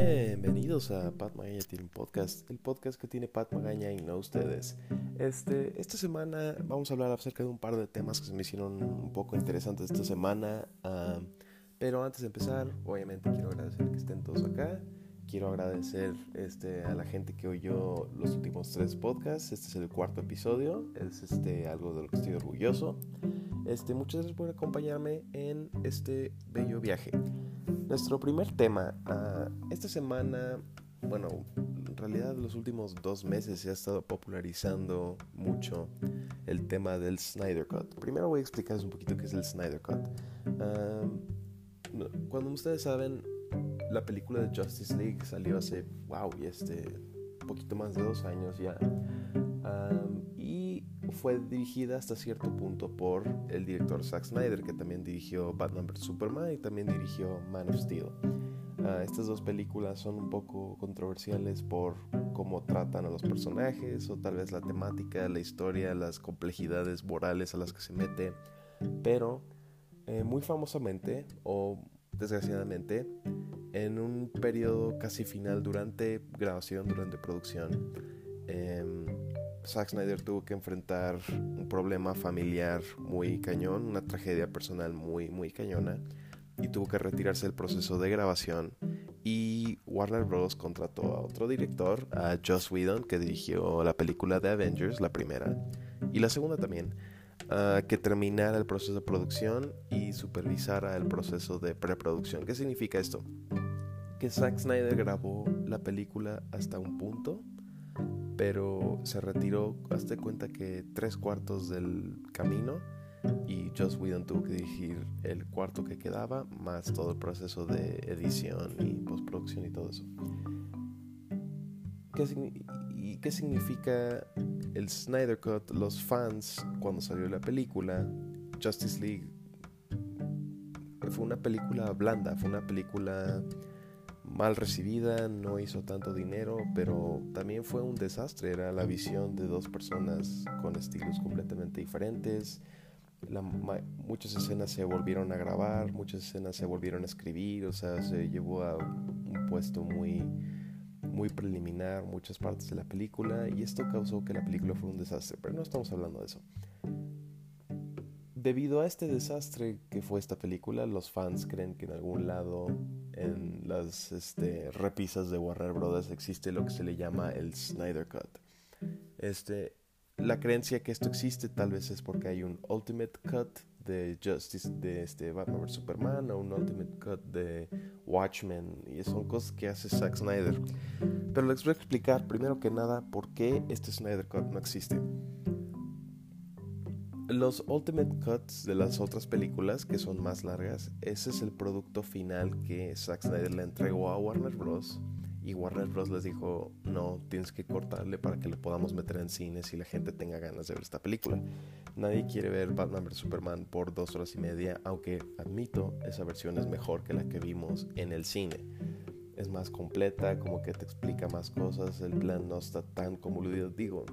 Bienvenidos a Pat Magaña tiene un podcast, el podcast que tiene Pat Magaña y no ustedes. Este, esta semana vamos a hablar acerca de un par de temas que se me hicieron un poco interesantes esta semana. ah, pero antes de empezar, obviamente quiero agradecer que estén todos acá. Quiero agradecer este, a la gente que oyó los últimos tres podcasts. Este es el cuarto episodio. Es este, algo de lo que estoy orgulloso. Este, muchas gracias por acompañarme en este bello viaje. Nuestro primer tema, ah, esta semana, bueno, en realidad los últimos dos meses se ha estado popularizando mucho el tema del Snyder Cut. Primero voy a explicarles un poquito qué es el Snyder Cut. Ah, no- cuando ustedes saben, la película de Justice League salió hace, wow, y este, poquito más de dos años ya. Y fue dirigida hasta cierto punto por el director Zack Snyder, que también dirigió Batman vs. Superman y también dirigió Man of Steel. Ah, estas dos películas son un poco controversiales por cómo tratan a los personajes o tal vez la temática, la historia, las complejidades morales a las que se mete, pero eh, muy famosamente o desgraciadamente en un periodo casi final durante grabación, durante producción, em, Zack Snyder tuvo que enfrentar un problema familiar muy cañón, una tragedia personal muy, muy cañona, y tuvo que retirarse del proceso de grabación. Y Warner Bros. contrató a otro director, a Joss Whedon, que dirigió la película de Avengers, la primera, y la segunda también, ah, que terminara el proceso de producción y supervisara el proceso de preproducción. ¿Qué significa esto? Que Zack Snyder grabó la película hasta un punto, pero se retiró, hazte cuenta que tres cuartos del camino y Joss Whedon tuvo que dirigir el cuarto que quedaba, más todo el proceso de edición y postproducción y todo eso. ¿Qué, ¿Y qué significa el Snyder Cut? Los fans, cuando salió la película, Justice League, fue una película blanda, fue una película mal recibida, no hizo tanto dinero, pero también fue un desastre. Era la visión de dos personas con estilos completamente diferentes. Muchas escenas se volvieron a grabar, muchas escenas se volvieron a escribir, o sea, se llevó a un puesto muy, muy preliminar muchas partes de la película y esto causó que la película fuera un desastre, pero no estamos hablando de eso. Debido a este desastre que fue esta película, los fans creen que en algún lado en las este, repisas de Warner Bros. existe lo que se le llama el Snyder Cut. Este, la creencia que esto existe tal vez es porque hay un Ultimate Cut de Justice de este Batman vs Superman o un Ultimate Cut de Watchmen y son cosas que hace Zack Snyder. Pero les voy a explicar primero que nada por qué este Snyder Cut no existe. Los Ultimate Cuts de las otras películas, que son más largas, ese es el producto final que Zack Snyder le entregó a Warner Bros. Y Warner Bros. les dijo, no, tienes que cortarle para que lo podamos meter en cines y la gente tenga ganas de ver esta película. Nadie quiere ver Batman vs. Superman por dos horas y media, aunque admito, esa versión es mejor que la que vimos en el cine. Es más completa, como que te explica más cosas, el plan no está tan convoluido. Digo,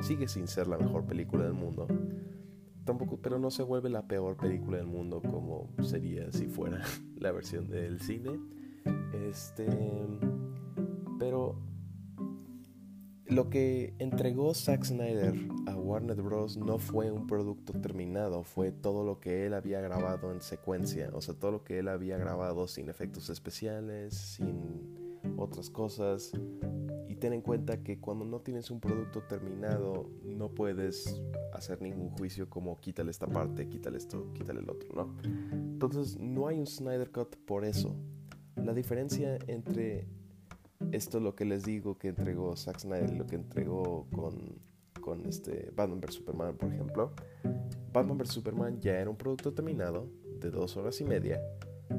sigue sin ser la mejor película del mundo tampoco, pero no se vuelve la peor película del mundo como sería si fuera la versión del cine. Este, pero lo que entregó Zack Snyder a Warner Bros. no fue un producto terminado, fue todo lo que él había grabado en secuencia, o sea, todo lo que él había grabado sin efectos especiales, sin otras cosas. Ten en cuenta que cuando no tienes un producto terminado, no puedes hacer ningún juicio como quítale esta parte, quítale esto, quítale el otro, ¿no? Entonces no hay un Snyder Cut por eso. La diferencia entre esto lo que les digo que entregó Zack Snyder lo que entregó con, con este Batman vs Superman, por ejemplo, Batman vs Superman ya era un producto terminado de dos horas y media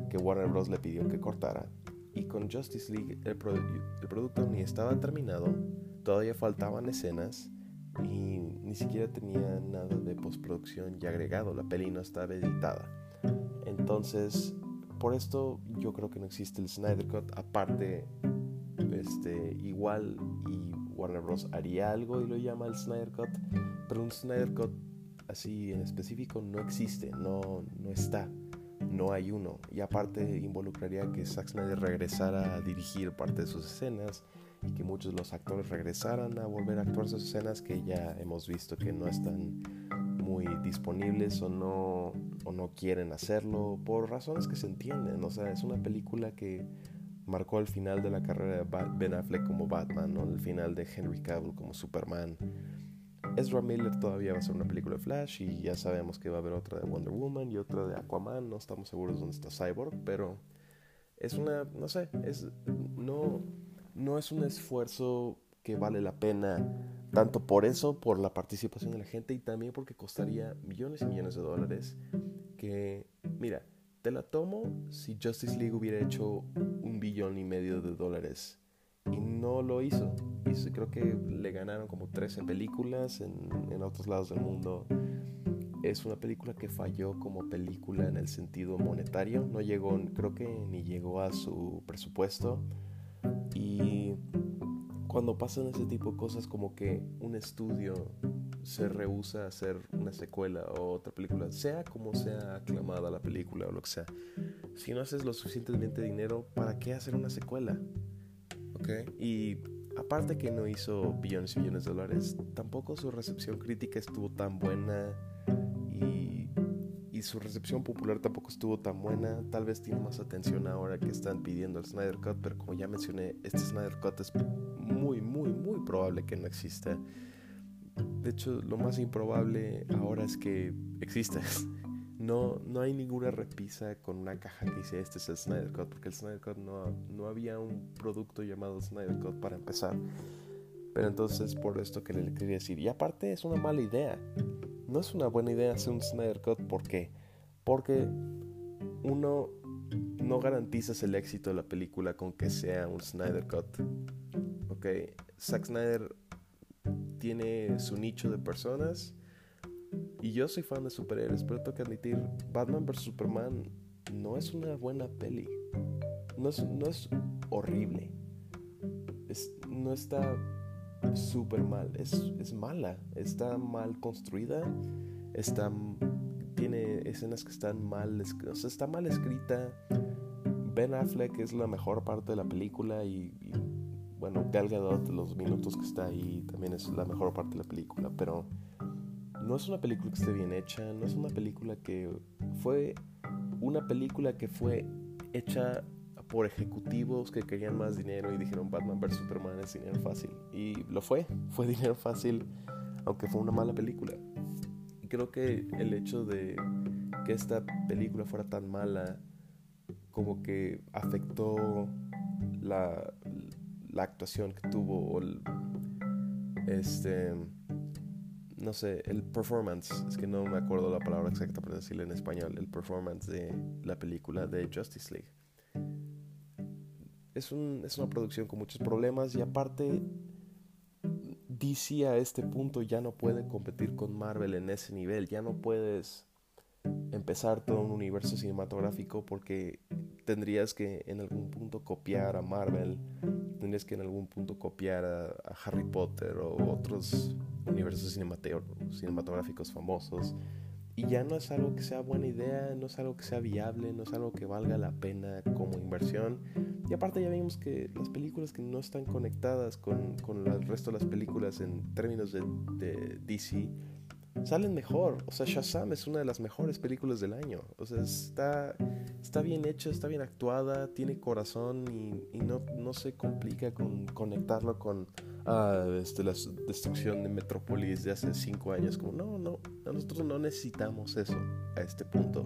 que Warner Bros. le pidió que cortara y con Justice League el, produ- el producto ni estaba terminado, todavía faltaban escenas y ni siquiera tenía nada de postproducción ya agregado, la peli no estaba editada. Entonces, por esto yo creo que no existe el Snyder Cut, aparte, este, igual y Warner Bros. haría algo y lo llama el Snyder Cut, pero un Snyder Cut así en específico no existe, no, no está no hay uno. Y aparte involucraría que Zack Snyder regresara a dirigir parte de sus escenas y que muchos de los actores regresaran a volver a actuar sus escenas que ya hemos visto que no están muy disponibles o no, o no quieren hacerlo por razones que se entienden. O sea, es una película que marcó el final de la carrera de Ben Affleck como Batman, ¿no? el final de Henry Cavill como Superman. Ezra Miller todavía va a ser una película de Flash y ya sabemos que va a haber otra de Wonder Woman y otra de Aquaman. No estamos seguros dónde está Cyborg, pero es una, no sé, es, no, no es un esfuerzo que vale la pena tanto por eso, por la participación de la gente y también porque costaría millones y millones de dólares. Que, mira, te la tomo si Justice League hubiera hecho un billón y medio de dólares y no lo hizo. Y creo que le ganaron como 13 películas en, en otros lados del mundo. Es una película que falló como película en el sentido monetario. No llegó, creo que ni llegó a su presupuesto. Y cuando pasan ese tipo de cosas como que un estudio se rehúsa a hacer una secuela o otra película, sea como sea aclamada la película o lo que sea, si no haces lo suficientemente dinero, ¿para qué hacer una secuela? Y aparte que no hizo billones y billones de dólares, tampoco su recepción crítica estuvo tan buena su recepción popular tampoco estuvo tan buena. Tal vez tiene más atención ahora que están pidiendo el Snyder Cut, pero como ya mencioné, este Snyder Cut es muy, muy, muy probable que no exista. De hecho, lo más improbable ahora es que exista. No, no hay ninguna repisa con una caja que dice este es el Snyder Cut, porque el Snyder Cut no, no había un producto llamado Snyder Cut para empezar. Pero entonces por esto que le quería decir. Y aparte es una mala idea no es una buena idea hacer un Snyder Cut. ¿Por qué? Porque uno no garantizas el éxito de la película con que sea un Snyder Cut. Ok, Zack Snyder tiene su nicho de personas y yo soy fan de superhéroes, pero tengo que admitir, Batman vs. Superman no es una buena peli. No es, no es horrible. no está súper mal. Es, es, mala, está mal construida, está, tiene escenas que están mal, o sea, está mal escrita. Ben Affleck es la mejor parte de la película y, bueno, Gal Gadot, los minutos que está ahí, también es la mejor parte de la película, pero no es una película que esté bien hecha, no es una película que fue una película que fue hecha por ejecutivos que querían más dinero y dijeron Batman vs Superman es dinero fácil. Y lo fue, fue dinero fácil, aunque fue una mala película. Y creo que el hecho de que esta película fuera tan mala, como que afectó la, la actuación que tuvo, o el, este, no sé, el performance, es que no me acuerdo la palabra exacta para decirlo en español, el performance de la película de Justice League. Es, un, es una producción con muchos problemas y aparte DC a este punto ya no puede competir con Marvel en ese nivel, ya no puedes empezar todo un universo cinematográfico porque tendrías que en algún punto copiar a Marvel, tendrías que en algún punto copiar a Harry Potter o otros universos cinematográficos famosos. Y ya no es algo que sea buena idea, no es algo que sea viable, no es algo que valga la pena como inversión. Y aparte ya vimos que las películas que no están conectadas con, con el resto de las películas en términos de, de, DC salen mejor. O sea, Shazam es una de las mejores películas del año. O sea, está, está bien hecha, está bien actuada, tiene corazón y, y no, no se complica con conectarlo con ah, este, la destrucción de Metrópolis de hace cinco años. Como, no, no, nosotros no necesitamos eso a este punto.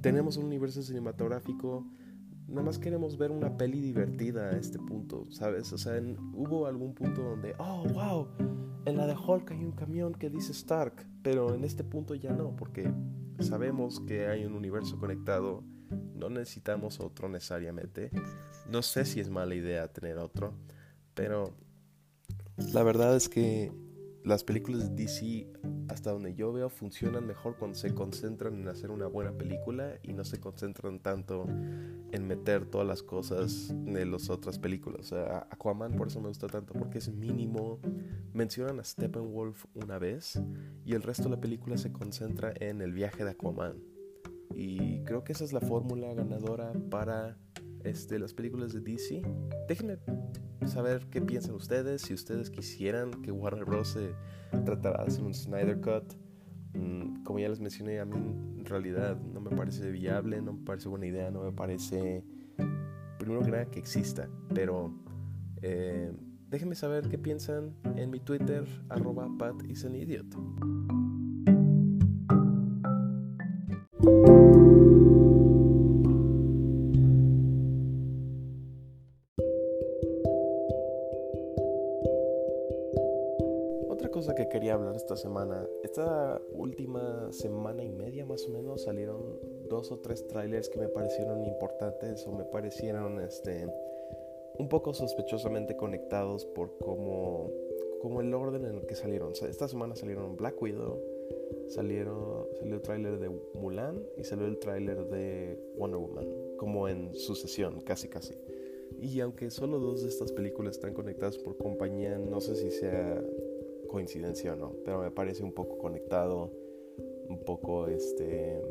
Tenemos un universo cinematográfico, nada más queremos ver una peli divertida a este punto, ¿sabes? O sea, hubo algún punto donde, oh, wow, en la de Hulk hay un camión que dice Stark, pero en este punto ya no, porque sabemos que hay un universo conectado, no necesitamos otro necesariamente. No sé si es mala idea tener otro, pero la verdad es que las películas de DC, hasta donde yo veo, funcionan mejor cuando se concentran en hacer una buena película y no se concentran tanto en meter todas las cosas de las otras películas. O sea, Aquaman por eso me gusta tanto, porque es mínimo. Mencionan a Steppenwolf una vez y el resto de la película se concentra en el viaje de Aquaman. y creo que esa es la fórmula ganadora para este, las películas de DC. Déjenme saber qué piensan ustedes, si ustedes quisieran que Warner Bros. se tratara de hacer un Snyder Cut. Mm, como ya les mencioné, a mí en realidad no me parece viable, no me parece buena idea, no me parece, primero que nada, que exista. Pero eh, déjenme saber qué piensan en mi Twitter, arroba Pat is an idiot. Semana. Esta última semana y media más o menos salieron dos o tres trailers que me parecieron importantes o me parecieron este un poco sospechosamente conectados por cómo como el orden en el que salieron. esta semana salieron Black Widow, salieron salió el tráiler de Mulan y salió el tráiler de Wonder Woman, como en sucesión, casi casi. Y aunque solo dos de estas películas están conectadas por compañía, no sé si sea coincidencia o no, pero me parece un poco conectado, un poco este...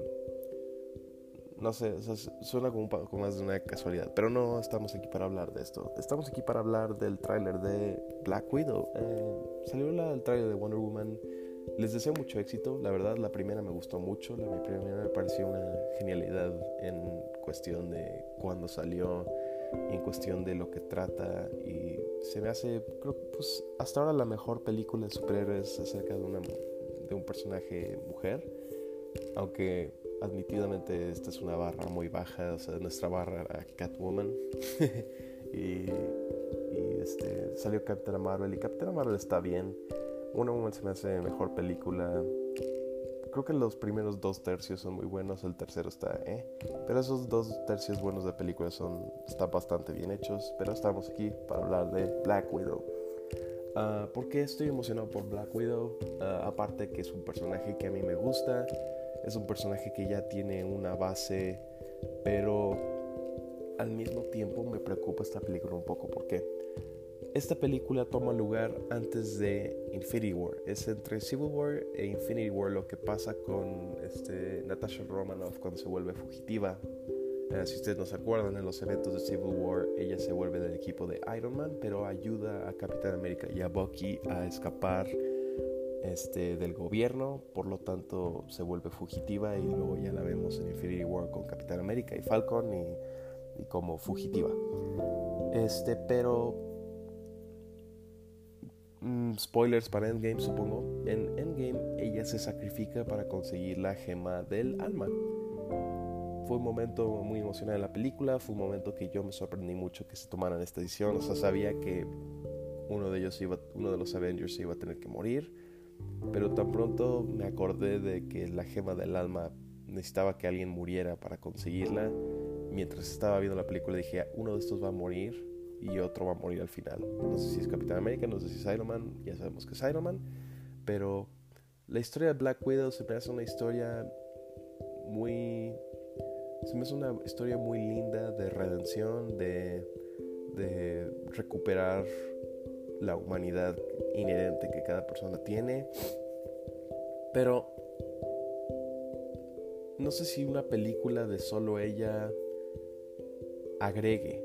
No sé, suena como un poco más de una casualidad, pero no estamos aquí para hablar de esto. Estamos aquí para hablar del tráiler de Black Widow. Eh, salió el tráiler de Wonder Woman. Les deseo mucho éxito. La verdad, la primera me gustó mucho. La primera me pareció una genialidad en cuestión de cuando salió en cuestión de lo que trata y se me hace, creo pues hasta ahora la mejor película de superhéroes acerca de, una, de un personaje mujer, aunque admitidamente esta es una barra muy baja, o sea, nuestra barra era Catwoman. Y, este, salió Captain Marvel y Captain Marvel está bien, Una Woman se me hace mejor película, creo que los primeros dos tercios son muy buenos, el tercero está, eh. Pero esos dos tercios buenos de película son, están bastante bien hechos. Pero estamos aquí para hablar de Black Widow. Uh, ¿Por qué estoy emocionado por Black Widow? Uh, aparte que es un personaje que a mí me gusta, es un personaje que ya tiene una base, pero al mismo tiempo me preocupa esta película un poco. ¿Por qué? Esta película toma lugar antes de Infinity War. Es entre Civil War e Infinity War lo que pasa con este, Natasha Romanoff cuando se vuelve fugitiva. Eh, si ustedes no se acuerdan, en los eventos de Civil War ella se vuelve del equipo de Iron Man, pero ayuda a Capitán América y a Bucky a escapar este, del gobierno, por lo tanto se vuelve fugitiva y luego ya la vemos en Infinity War con Capitán América y Falcon y, y como fugitiva. Este, pero Mm, spoilers para Endgame, supongo. En Endgame ella se sacrifica para conseguir la gema del alma. Fue un momento muy emocionante en la película, fue un momento que yo me sorprendí mucho que se tomaran esta edición. O sea, sabía que uno de ellos iba, uno de los Avengers iba a tener que morir, pero tan pronto me acordé de que la gema del alma necesitaba que alguien muriera para conseguirla. Mientras estaba viendo la película dije, uno de estos va a morir y otro va a morir al final. No sé si es Capitán América, no sé si es Iron Man, ya sabemos que es Iron Man, pero la historia de Black Widow se me hace una historia muy... Se me hace una historia muy linda de redención, de, de recuperar la humanidad inherente que cada persona tiene. Pero no sé si una película de solo ella agregue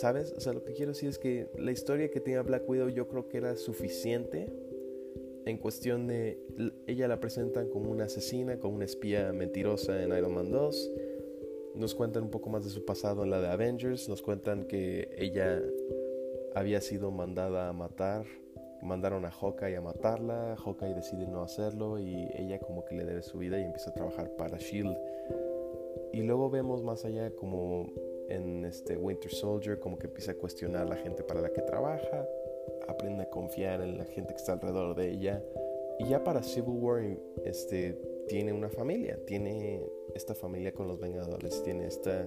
¿Sabes? O sea, lo que quiero decir es que la historia que tenía Black Widow yo creo que era suficiente en cuestión de ella la presentan como una asesina, como una espía mentirosa en Iron Man 2. Nos cuentan un poco más de su pasado en la de Avengers, nos cuentan que ella había sido mandada a matar, mandaron a Hawkeye a matarla, Hawkeye decide no hacerlo y ella como que le debe su vida y empieza a trabajar para Shield. Y luego vemos más allá como en este Winter Soldier como que empieza a cuestionar a la gente para la que trabaja, aprende a confiar en la gente que está alrededor de ella y ya para Civil War este tiene una familia, tiene esta familia con los Vengadores, tiene esta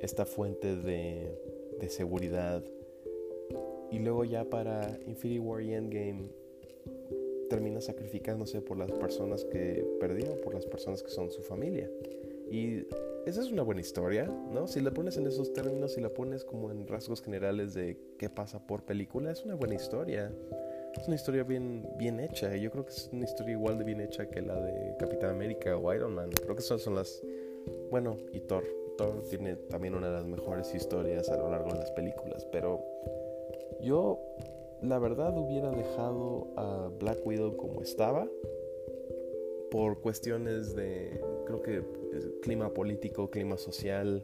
esta fuente de, de seguridad y luego ya para Infinity War y Endgame termina sacrificándose por las personas que perdió, por las personas que son su familia. Y esa es una buena historia, ¿no? Si la pones en esos términos, si la pones como en rasgos generales de qué pasa por película, es una buena historia. es una historia bien, bien hecha. Yo creo que es una historia igual de bien hecha que la de Capitán América o Iron Man. Creo que esas son las... Bueno, y Thor. Thor tiene también una de las mejores historias a lo largo de las películas. Pero yo, la verdad, hubiera dejado a Black Widow como estaba. Por cuestiones de, creo que, clima político, clima social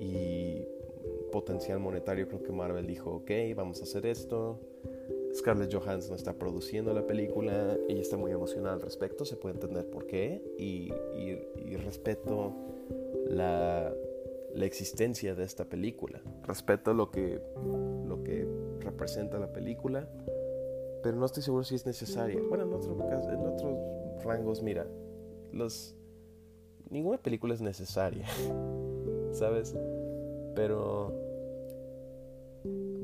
y potencial monetario. Creo que Marvel dijo, ok, vamos a hacer esto Scarlett Johansson está produciendo la película, ella está muy emocionada al respecto, se puede entender por qué, y, respeto la, existencia de esta película, respeto lo que, lo que representa la película, pero no estoy seguro si es necesaria. Bueno, en, otro otros rangos, mira, los, ninguna película es necesaria, ¿sabes? Pero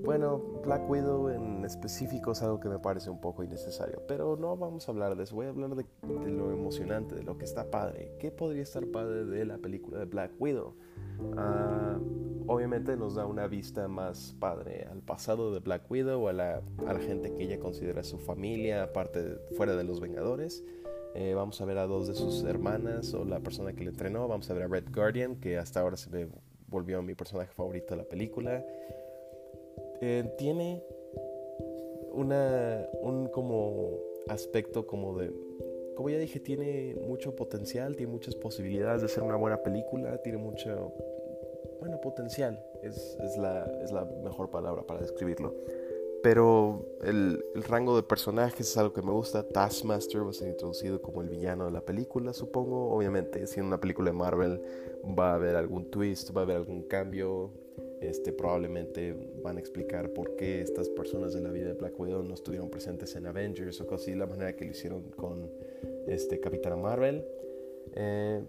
bueno, Black Widow en específico es algo que me parece un poco innecesario, pero no vamos a hablar de eso, voy a hablar de, lo emocionante, de lo que está padre. ¿Qué podría estar padre de la película de Black Widow? Ah, obviamente nos da una vista más padre al pasado de Black Widow, a la, a la gente que ella considera su familia, aparte fuera de los Vengadores. Eh, vamos a ver a dos de sus hermanas o la persona que le entrenó. Vamos a ver a Red Guardian, que hasta ahora se me volvió mi personaje favorito de la película. Eh, tiene una, un como aspecto como de, como ya dije, tiene mucho potencial, tiene muchas posibilidades de ser una buena película, tiene mucho, bueno, potencial, es, es, la, es la mejor palabra para describirlo. Pero el, el, rango de personajes es algo que me gusta. Taskmaster va a ser introducido como el villano de la película, supongo. Obviamente, siendo una película de Marvel, va a haber algún twist, va a haber algún cambio. Este, probablemente van a explicar por qué estas personas de la vida de Black Widow no estuvieron presentes en Avengers o así, la manera que lo hicieron con este, Capitana Marvel. Eh,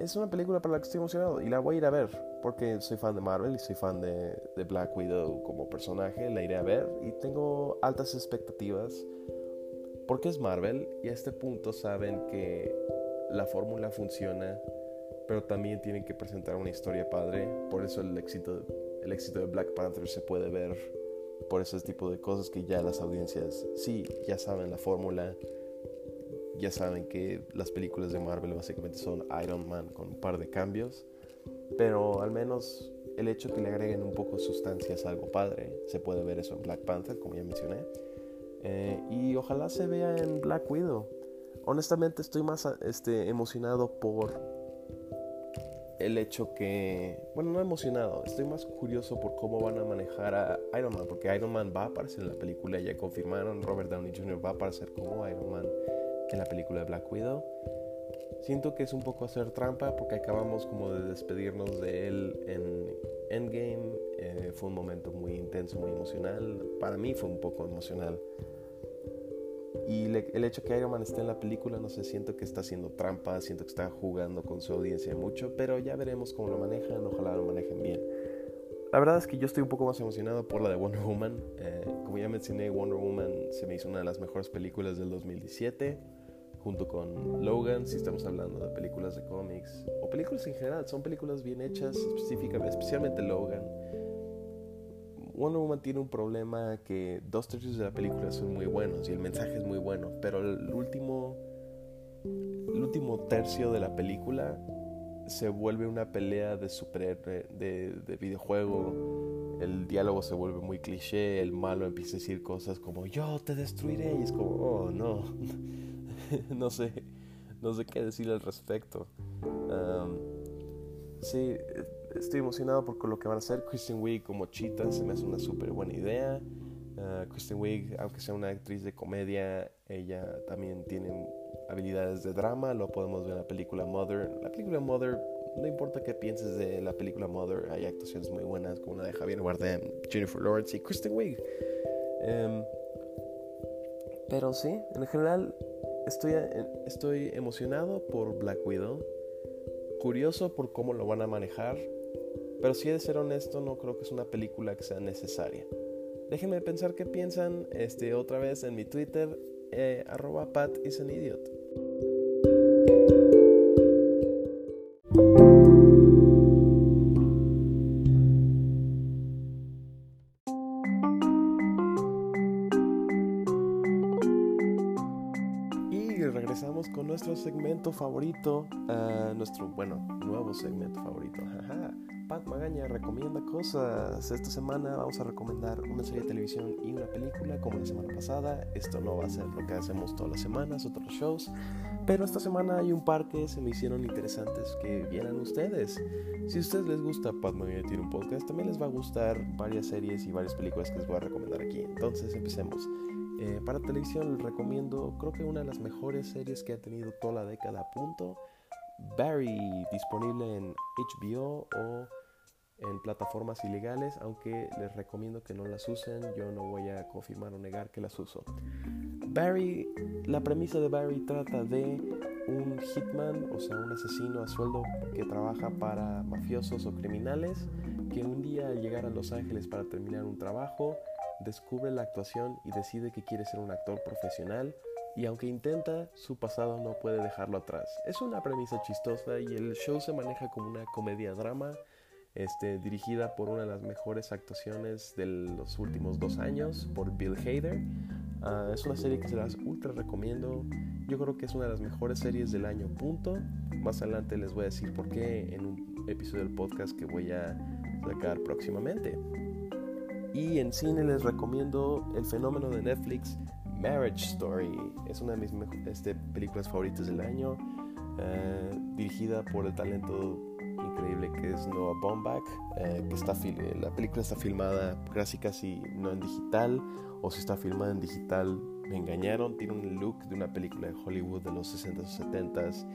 es una película para la que estoy emocionado y la voy a ir a ver porque soy fan de Marvel y soy fan de, de Black Widow como personaje. La iré a ver y tengo altas expectativas porque es Marvel y a este punto saben que la fórmula funciona pero también tienen que presentar una historia padre. Por eso el éxito, el éxito de Black Panther se puede ver por ese tipo de cosas que ya las audiencias sí, ya saben la fórmula, ya saben que las películas de Marvel básicamente son Iron Man con un par de cambios, pero al menos el hecho que le agreguen un poco de sustancia es algo padre. Se puede ver eso en Black Panther, como ya mencioné. Eh, y ojalá se vea en Black Widow. Honestamente estoy más este, emocionado por el hecho que, bueno, no emocionado, estoy más curioso por cómo van a manejar a Iron Man, porque Iron Man va a aparecer en la película, ya confirmaron, Robert Downey Jr. va a aparecer como Iron Man en la película de Black Widow. Siento que es un poco hacer trampa porque acabamos como de despedirnos de él en Endgame. Eh, fue un momento muy intenso, muy emocional. Para mí fue un poco emocional y el hecho que Iron Man esté en la película, no sé, siento que está haciendo trampa, siento que está jugando con su audiencia mucho, pero ya veremos cómo lo manejan, ojalá lo manejen bien. La verdad es que yo estoy un poco más emocionado por la de Wonder Woman. Eh, como ya mencioné, Wonder Woman se me hizo una de las mejores películas del 2017, junto con Logan, si estamos hablando de películas de cómics, o películas en general, son películas bien hechas, específicamente, especialmente Logan Wonder Woman tiene un problema que dos tercios de la película son muy buenos y el mensaje es muy bueno, pero el último, el último tercio de la película se vuelve una pelea de superhéroe, de, de videojuego. El diálogo se vuelve muy cliché, el malo empieza a decir cosas como yo te destruiré y es como, oh no, no sé, no sé qué decir al respecto. sí, estoy emocionado por lo que van a hacer. Kristen Wiig como Cheetah se me hace una súper buena idea. Uh, Kristen Wiig, aunque sea una actriz de comedia, ella también tiene habilidades de drama. Lo podemos ver en la película Mother. La película Mother, no importa qué pienses de la película Mother, hay actuaciones muy buenas como la de Javier Bardem, Jennifer Lawrence y Kristen Wiig. Em, pero sí, en general estoy, estoy emocionado por Black Widow. Curioso por cómo lo van a manejar pero si he de ser honesto, no creo que es una película que sea necesaria. Déjenme pensar qué piensan este, otra vez en mi Twitter, eh, arroba Pat is an idiot. Segmento favorito, uh, nuestro, bueno, nuevo segmento favorito. Pat Magaña recomienda cosas. Esta semana vamos a recomendar una serie de televisión y una película como la semana pasada. Esto no va a ser lo que hacemos todas las semanas, otros shows. Pero esta semana hay un par que se me hicieron interesantes que vieran ustedes. Si a ustedes les gusta Pat Magaña tiene un podcast, también les va a gustar varias series y varias películas que les voy a recomendar aquí. Entonces empecemos. Eh, para televisión recomiendo, creo que una de las mejores series que ha tenido toda la década a punto. Barry, disponible en HBO o en plataformas ilegales, aunque les recomiendo que no las usen, yo no voy a confirmar o negar que las uso. Barry, la premisa de Barry trata de un hitman, o sea, un asesino a sueldo que trabaja para mafiosos o criminales, que un día al llegar a Los Ángeles para terminar un trabajo, descubre la actuación y decide que quiere ser un actor profesional y aunque intenta, su pasado no puede dejarlo atrás. Es una premisa chistosa y el show se maneja como una comedia-drama este, dirigida por una de las mejores actuaciones de los últimos dos años, por Bill Hader. Ah, es una serie que se las ultra recomiendo. Yo creo que es una de las mejores series del año, punto. Más adelante les voy a decir por qué en un episodio del podcast que voy a sacar próximamente. Y en cine les recomiendo el fenómeno de Netflix Marriage Story. Es una de mis este, películas favoritas del año, ah, dirigida por el talento increíble que es Noah Baumbach, eh, que está la película está filmada casi casi no en digital, o si está filmada en digital me engañaron, tiene un look de una película de Hollywood de los 60s o 70s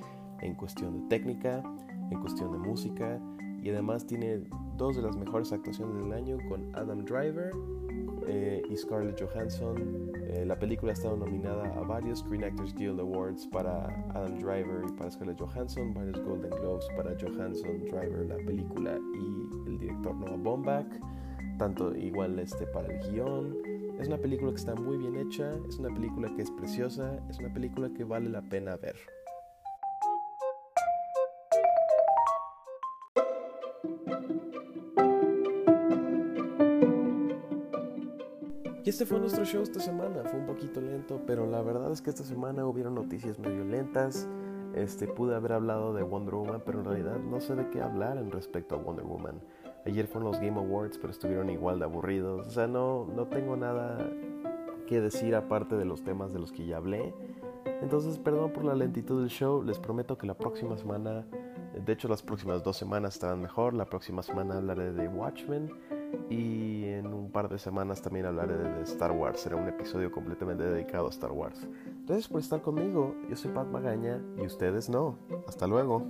en cuestión de técnica, en cuestión de música, y además tiene dos de las mejores actuaciones del año con Adam Driver eh, y Scarlett Johansson. Eh, la película ha estado nominada a varios Screen Actors Guild Awards para Adam Driver y para Scarlett Johansson, varios Golden Globes para Johansson, Driver, la película y el director Noah Baumbach, tanto igual este para el guion. Es una película que está muy bien hecha, es una película que es preciosa, es una película que vale la pena ver. Y este fue nuestro show esta semana. Fue un poquito lento, pero la verdad es que esta semana hubieron noticias medio lentas. Este, pude haber hablado de Wonder Woman, pero en realidad no sé de qué hablar en respecto a Wonder Woman. Ayer fueron los Game Awards, pero estuvieron igual de aburridos. O sea, no, no tengo nada que decir aparte de los temas de los que ya hablé. Entonces, perdón por la lentitud del show. Les prometo que la próxima semana, de hecho las próximas dos semanas estarán mejor. La próxima semana hablaré de Watchmen y en un par de semanas también hablaré de Star Wars. Será un episodio completamente dedicado a Star Wars. Gracias por estar conmigo. Yo soy Pat Magaña y ustedes no. Hasta luego.